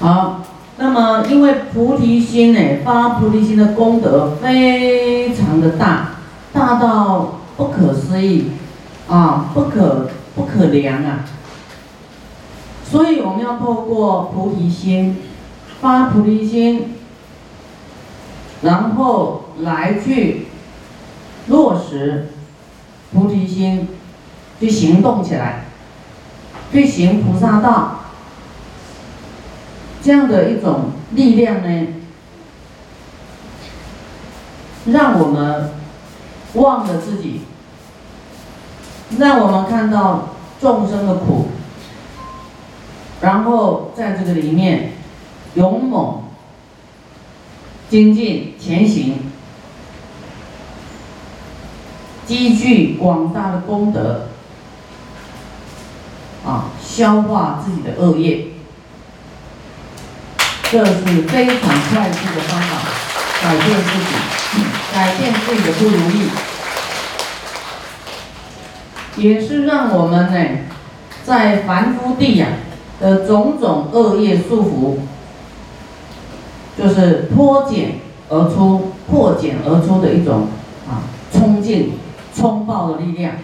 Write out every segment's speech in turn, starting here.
好，那么因为菩提心呢，发菩提心的功德非常的大，大到不可思议，啊，不可不可量啊。所以我们要透过菩提心，发菩提心，然后来去落实菩提心，去行动起来，去行菩萨道。这样的一种力量呢，让我们忘了自己，让我们看到众生的苦，然后在这个里面勇猛精进前行，积聚广大的功德，啊，消化自己的恶业。这是非常快速的方法，改变自己，改变自己的不如意，也是让我们呢，在凡夫地呀的种种恶业束缚，就是脱茧而出、破茧而出的一种啊冲劲、冲爆的力量，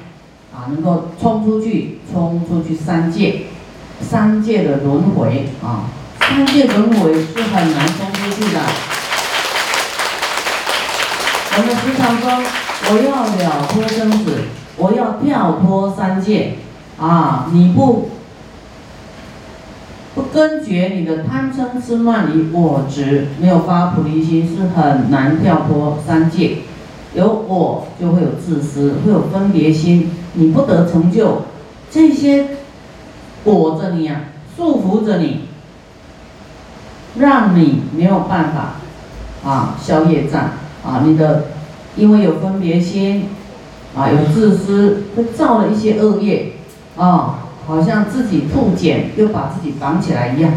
啊，能够冲出去、冲出去三界，三界的轮回啊。三界轮回是很难冲出去的。我们时常说，我要了脱生死，我要跳脱三界，啊，你不不根绝你的贪嗔痴慢疑我执，没有发菩提心，是很难跳脱三界。有我就会有自私，会有分别心，你不得成就，这些裹着你呀，束缚着你。让你没有办法啊消业障啊，你的因为有分别心啊，有自私，会造了一些恶业啊，好像自己吐茧又把自己绑起来一样，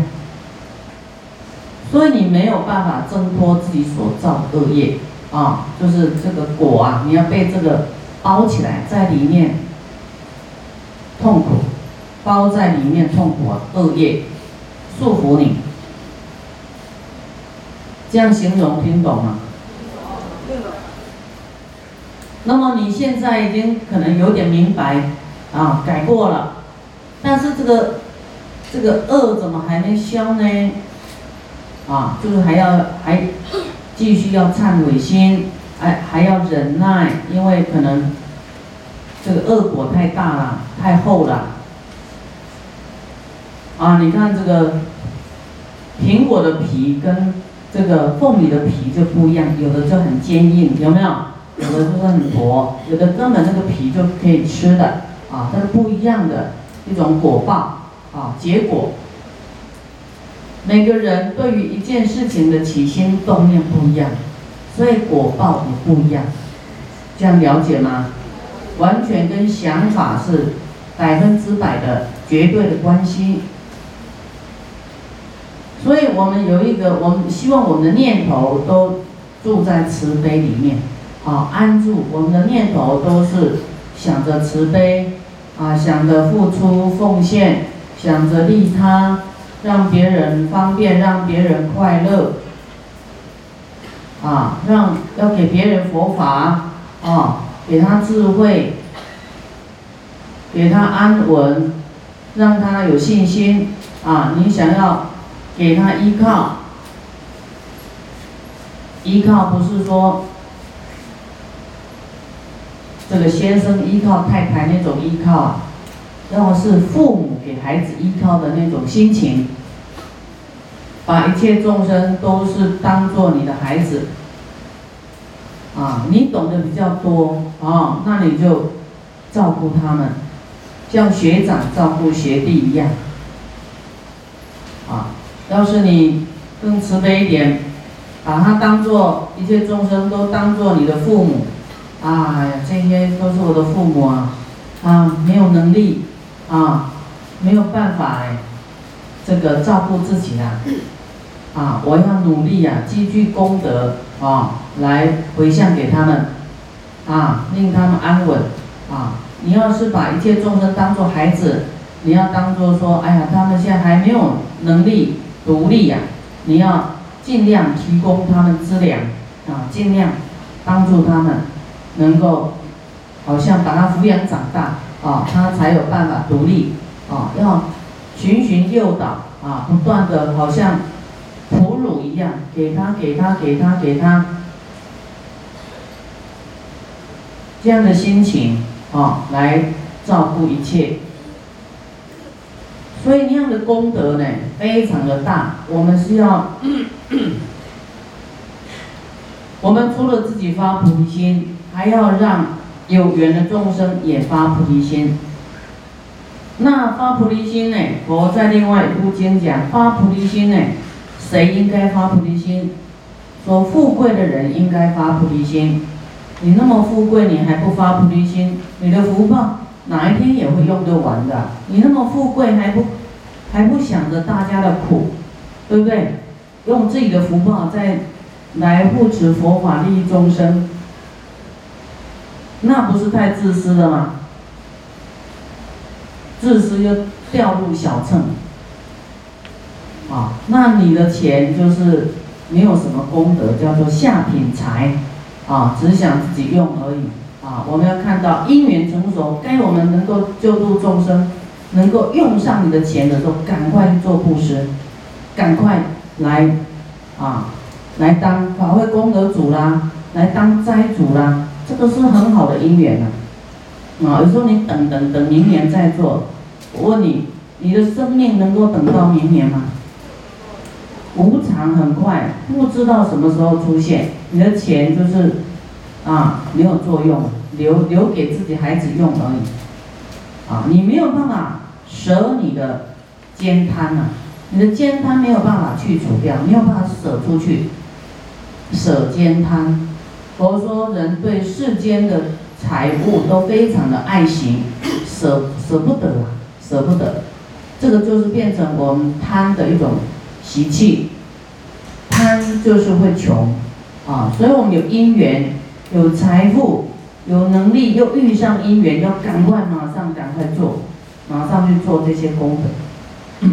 所以你没有办法挣脱自己所造的恶业啊，就是这个果啊，你要被这个包起来在里面痛苦，包在里面痛苦啊，恶业束缚你。这样形容听懂吗？那么你现在已经可能有点明白啊，改过了，但是这个这个恶怎么还没消呢？啊，就是还要还继续要忏悔心，还还要忍耐，因为可能这个恶果太大了，太厚了。啊，你看这个苹果的皮跟。这个凤梨的皮就不一样，有的就很坚硬，有没有？有的就是很薄，有的根本那个皮就可以吃的啊，它是不一样的一种果报啊，结果。每个人对于一件事情的起心动念不一样，所以果报也不一样，这样了解吗？完全跟想法是百分之百的绝对的关系。所以我们有一个，我们希望我们的念头都住在慈悲里面，啊，安住。我们的念头都是想着慈悲，啊，想着付出奉献，想着利他，让别人方便，让别人快乐，啊，让要给别人佛法，啊，给他智慧，给他安稳，让他有信心，啊，你想要。给他依靠，依靠不是说这个先生依靠太太那种依靠啊，要是父母给孩子依靠的那种心情，把一切众生都是当做你的孩子，啊，你懂得比较多啊，那你就照顾他们，像学长照顾学弟一样，啊。要是你更慈悲一点，把他当做一切众生都当做你的父母，啊，这些都是我的父母啊，啊，没有能力，啊，没有办法哎，这个照顾自己啊，啊，我要努力呀，积聚功德啊，来回向给他们，啊，令他们安稳，啊，你要是把一切众生当做孩子，你要当做说，哎呀，他们现在还没有能力。独立呀，你要尽量提供他们资粮啊，尽量帮助他们能够，好像把他抚养长大啊，他才有办法独立啊，要循循诱导啊，不断的好像哺乳一样，给他给他给他给他，这样的心情啊，来照顾一切。所以那样的功德呢，非常的大。我们是要，我们除了自己发菩提心，还要让有缘的众生也发菩提心。那发菩提心呢？佛在另外一部经讲，发菩提心呢，谁应该发菩提心？说富贵的人应该发菩提心。你那么富贵，你还不发菩提心？你的福报？哪一天也会用得完的。你那么富贵还不还不想着大家的苦，对不对？用自己的福报再来护持佛法利益众生，那不是太自私了吗？自私又掉入小乘，啊，那你的钱就是没有什么功德，叫做下品财，啊，只想自己用而已。啊，我们要看到因缘成熟，该我们能够救度众生，能够用上你的钱的时候，赶快去做布施，赶快来，啊，来当法会功德主啦，来当斋主啦，这个是很好的因缘呐。啊，有时候你等等等明年再做，我问你，你的生命能够等到明年吗？无常很快，不知道什么时候出现，你的钱就是。啊，没有作用，留留给自己孩子用而已。啊，你没有办法舍你的奸贪呐，你的奸贪没有办法去除掉，没有办法舍出去，舍奸贪。佛说，人对世间的财物都非常的爱惜，舍舍不得啊，舍不得。这个就是变成我们贪的一种习气，贪就是会穷啊，所以我们有因缘。有财富，有能力，又遇上姻缘，要赶快马上赶快做，马上去做这些功德，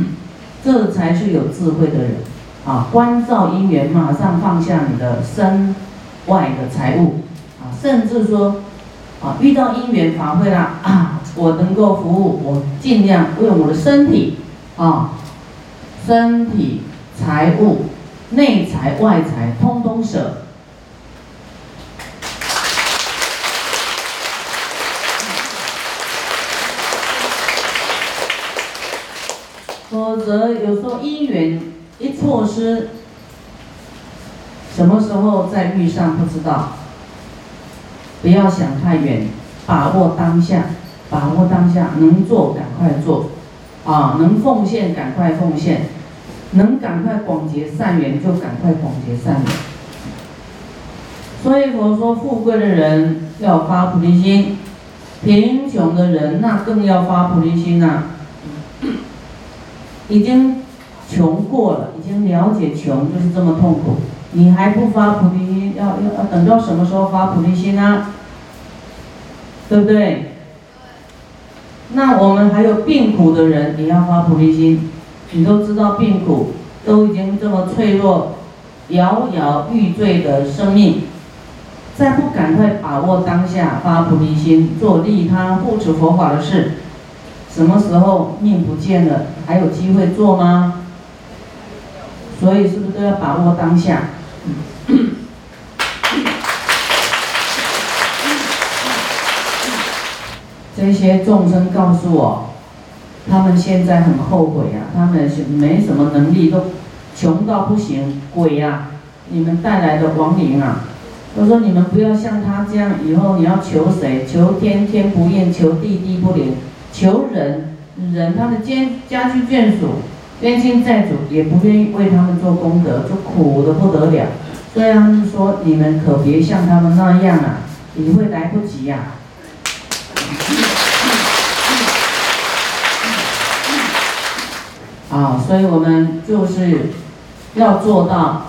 这才是有智慧的人啊！关照姻缘，马上放下你的身外的财物啊，甚至说啊，遇到姻缘法会啦啊，我能够服务，我尽量为我的身体啊，身体、财物、内财、外财，通通舍。则有时候因缘一错失，什么时候再遇上不知道。不要想太远，把握当下，把握当下，能做赶快做，啊，能奉献赶快奉献，能赶快广结善缘就赶快广结善缘。所以佛说，富贵的人要发菩提心，贫穷的人那更要发菩提心呐。已经穷过了，已经了解穷就是这么痛苦，你还不发菩提心，要要要等到什么时候发菩提心呢？对不对？那我们还有病苦的人也要发菩提心，你都知道病苦都已经这么脆弱、摇摇欲坠的生命，再不赶快把握当下发菩提心，做利他护持佛法的事。什么时候命不见了，还有机会做吗？所以是不是都要把握当下？这些众生告诉我，他们现在很后悔啊，他们没什么能力，都穷到不行，鬼呀！你们带来的亡灵啊！我说你们不要像他这样，以后你要求谁？求天天不应，求地地不灵。求人，人他的家家居眷属、冤亲债主也不愿意为他们做功德，就苦的不得了。所以他们说：“你们可别像他们那样啊，你会来不及呀。”啊，所以我们就是要做到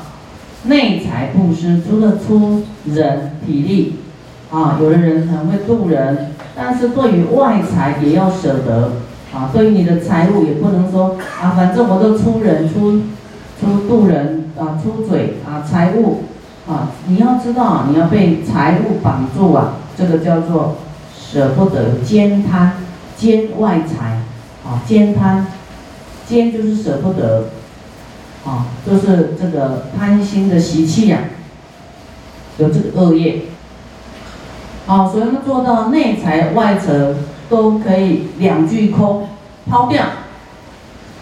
内财布施，除了出人体力，啊，有的人很会渡人。但是对于外财也要舍得啊，对于你的财物也不能说啊，反正我都出人出出渡人啊，出嘴啊，财物啊，你要知道，你要被财物绑住啊，这个叫做舍不得兼贪，兼外财啊，兼贪，兼就是舍不得啊，就是这个贪心的习气呀，有这个恶业。好，所以要做到内财外财都可以两句空抛掉，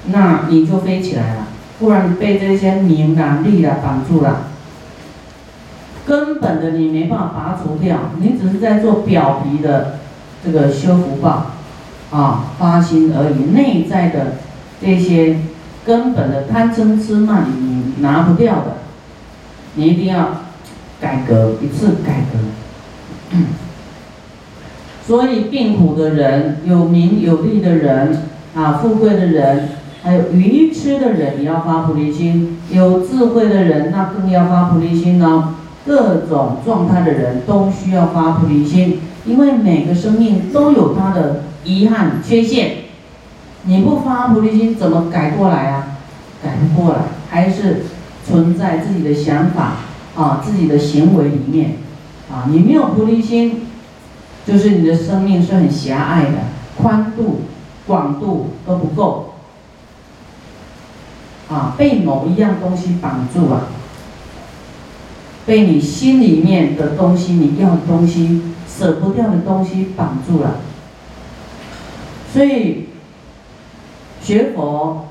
那你就飞起来了。不然被这些名啊利啊绑住了，根本的你没办法拔除掉，你只是在做表皮的这个修福报，啊发心而已，内在的这些根本的贪嗔痴慢你拿不掉的，你一定要改革一次改革。所以病苦的人，有名有利的人，啊富贵的人。还有愚痴的人，也要发菩提心；有智慧的人，那更要发菩提心哦。各种状态的人都需要发菩提心，因为每个生命都有他的遗憾、缺陷。你不发菩提心，怎么改过来啊？改不过来，还是存在自己的想法啊，自己的行为里面啊。你没有菩提心，就是你的生命是很狭隘的，宽度、广度都不够。啊，被某一样东西绑住啊，被你心里面的东西，你要的东西，舍不掉的东西绑住了。所以学佛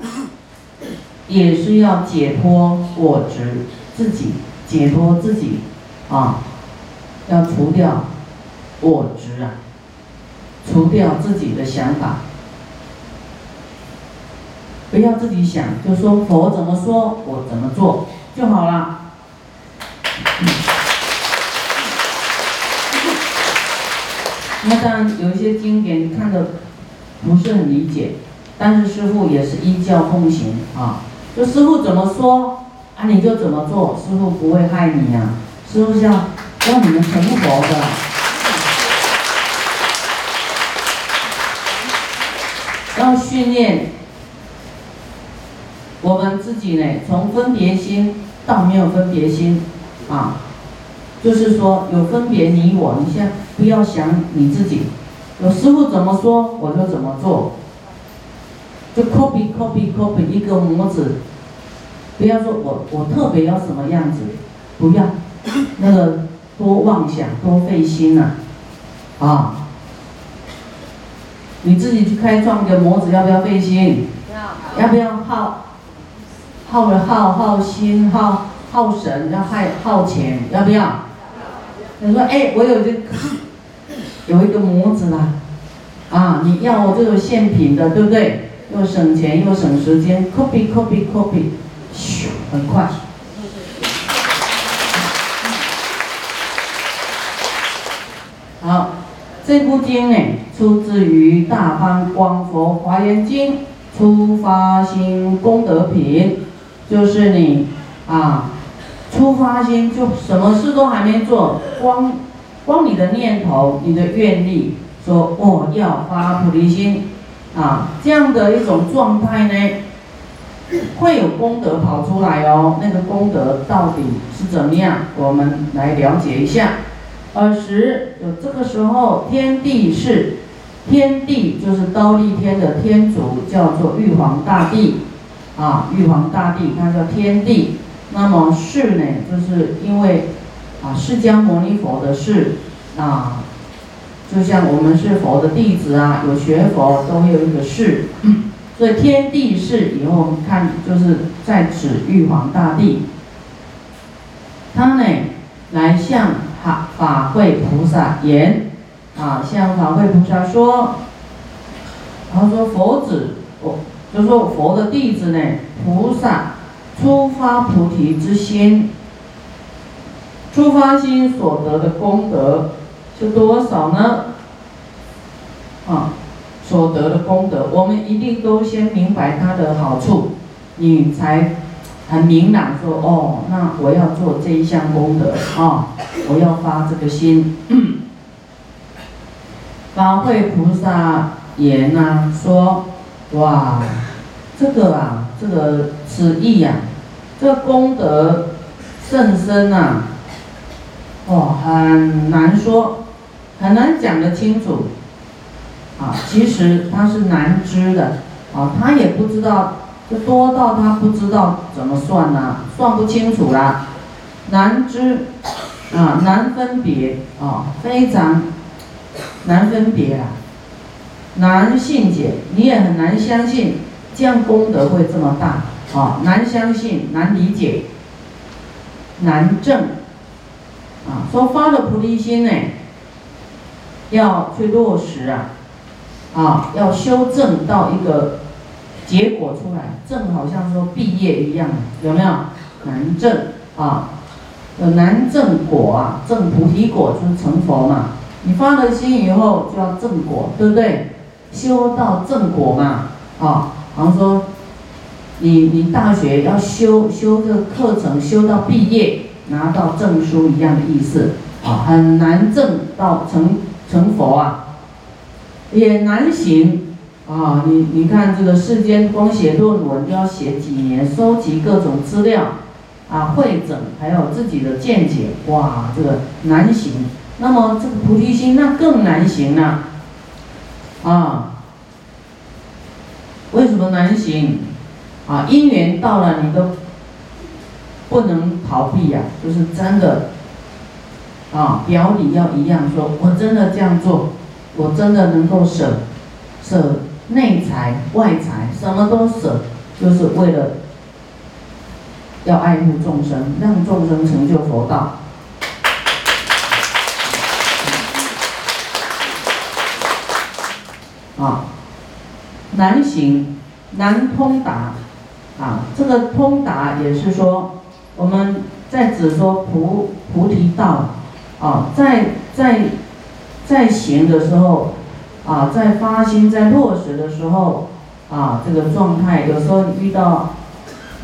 也是要解脱我执，自己解脱自己啊，要除掉我执啊，除掉自己的想法。不要自己想，就说佛怎么说，我怎么做就好了。那当然有一些经典你看的不是很理解，但是师傅也是依教奉行啊。就师傅怎么说啊，你就怎么做，师傅不会害你呀。师傅是要让你们成佛的，要训练。我们自己呢，从分别心到没有分别心，啊，就是说有分别你我，你先不要想你自己，有师傅怎么说我就怎么做，就 copy copy copy 一个模子，不要说我我特别要什么样子，不要，那个多妄想多费心呐，啊，你自己去开创一个模子要不要费心？要，要不要耗？耗了耗耗心耗耗神要耗耗钱要不要？你说哎，我有这 有一个模子啦，啊，你要我这个现品的对不对？又省钱又省时间，copy copy copy，咻，很快。这部经呢，出自于《大方光佛华严经》，出发心功德品。就是你啊，出发心就什么事都还没做，光光你的念头、你的愿力，说我要发菩提心啊，这样的一种状态呢，会有功德跑出来哦。那个功德到底是怎么样？我们来了解一下。尔时，就这个时候，天地是天地，就是刀立天的天主，叫做玉皇大帝。啊，玉皇大帝，他叫天帝。那么世呢，就是因为啊，释迦牟尼佛的世啊，就像我们是佛的弟子啊，有学佛都会有一个世，所以天地是以后我们看就是在指玉皇大帝。他呢来向法法会菩萨言啊，向法会菩萨说，他说佛子我。就说佛的弟子呢，菩萨出发菩提之心，出发心所得的功德是多少呢？啊，所得的功德，我们一定都先明白它的好处，你才很明朗说哦，那我要做这一项功德啊，我要发这个心。法会菩萨言呐说。哇，这个啊，这个此意呀，这功德甚深呐，哦，很难说，很难讲得清楚。啊，其实他是难知的，啊，他也不知道，就多到他不知道怎么算呢，算不清楚啦，难知，啊，难分别，啊，非常难分别啊，难信解，你也很难相信这样功德会这么大，啊，难相信，难理解，难证，啊，说发了菩提心呢，要去落实啊。啊，要修正到一个结果出来，正好像说毕业一样，有没有？难正啊，难正果啊，正菩提果就是成佛嘛。你发了心以后就要正果，对不对？修到正果嘛，啊，好像说你你大学要修修这个课程，修到毕业拿到证书一样的意思啊，很难正到成成佛啊。也难行啊！你你看这个世间光写论文就要写几年，收集各种资料啊，会诊，还有自己的见解，哇，这个难行。那么这个菩提心那更难行了啊！为什么难行？啊，因缘到了你都不能逃避呀，就是真的啊，表里要一样，说我真的这样做。我真的能够舍，舍内财外财，什么都舍，就是为了要爱护众生，让众生成就佛道。啊，难行难通达，啊，这个通达也是说，我们在只说菩菩提道，啊，在在。在行的时候，啊，在发心、在落实的时候，啊，这个状态有时候你遇到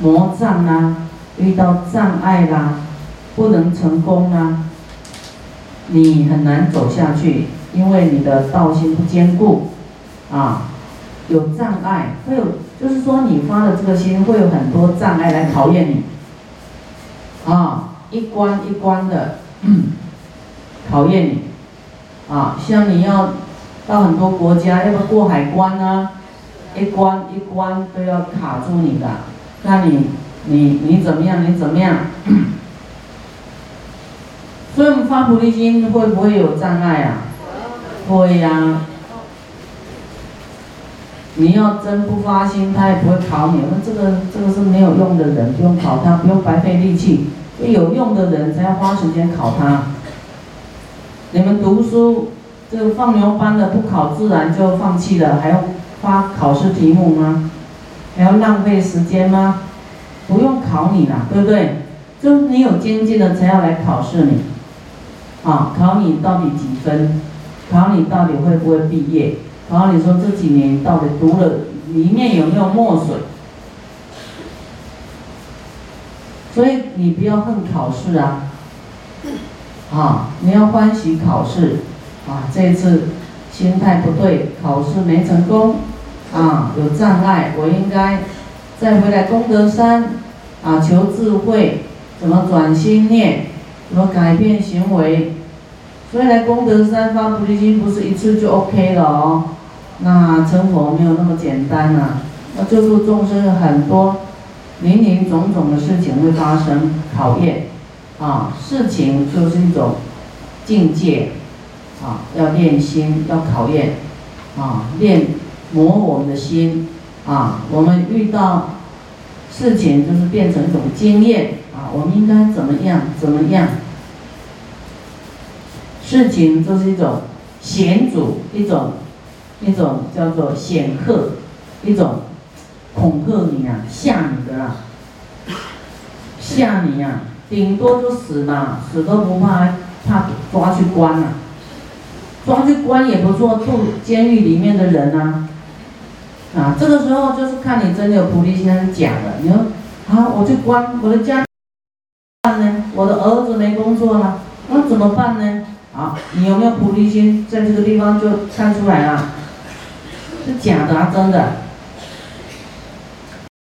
魔障啦，遇到障碍啦，不能成功啦，你很难走下去，因为你的道心不坚固，啊，有障碍，会有，就是说你发的这个心会有很多障碍来考验你，啊，一关一关的 考验你。啊，像你要到很多国家，要不过海关呢？一关一关都要卡住你的，那你你你怎么样？你怎么样？所以我们发菩提心会不会有障碍啊？会呀。你要真不发心，他也不会考你。那这个这个是没有用的人，不用考他，不用白费力气。有用的人才要花时间考他。你们读书，这个放牛班的不考自然就放弃了，还要发考试题目吗？还要浪费时间吗？不用考你了，对不对？就你有经济的才要来考试你，啊，考你到底几分？考你到底会不会毕业？考你说这几年到底读了里面有没有墨水？所以你不要恨考试啊。啊，你要欢喜考试，啊，这次心态不对，考试没成功，啊，有障碍，我应该再回来功德山，啊，求智慧，怎么转心念，怎么改变行为，所以来功德山发菩提心不是一次就 OK 了哦，那成佛没有那么简单呐，那救度众生很多林林总总的事情会发生考验。啊，事情就是一种境界，啊，要练心，要考验，啊，练磨我们的心，啊，我们遇到事情就是变成一种经验，啊，我们应该怎么样，怎么样？事情就是一种险阻，一种一种叫做显赫，一种恐吓你啊，吓你的啦，吓你呀。顶多就死嘛，死都不怕，怕抓去关呐，抓去关也不做住监狱里面的人呐，啊，这个时候就是看你真的有菩提心还是假的。你说，啊，我去关我的家办呢？我的儿子没工作了，那怎么办呢？啊，你有没有菩提心，在这个地方就看出来了，是假的啊，真的。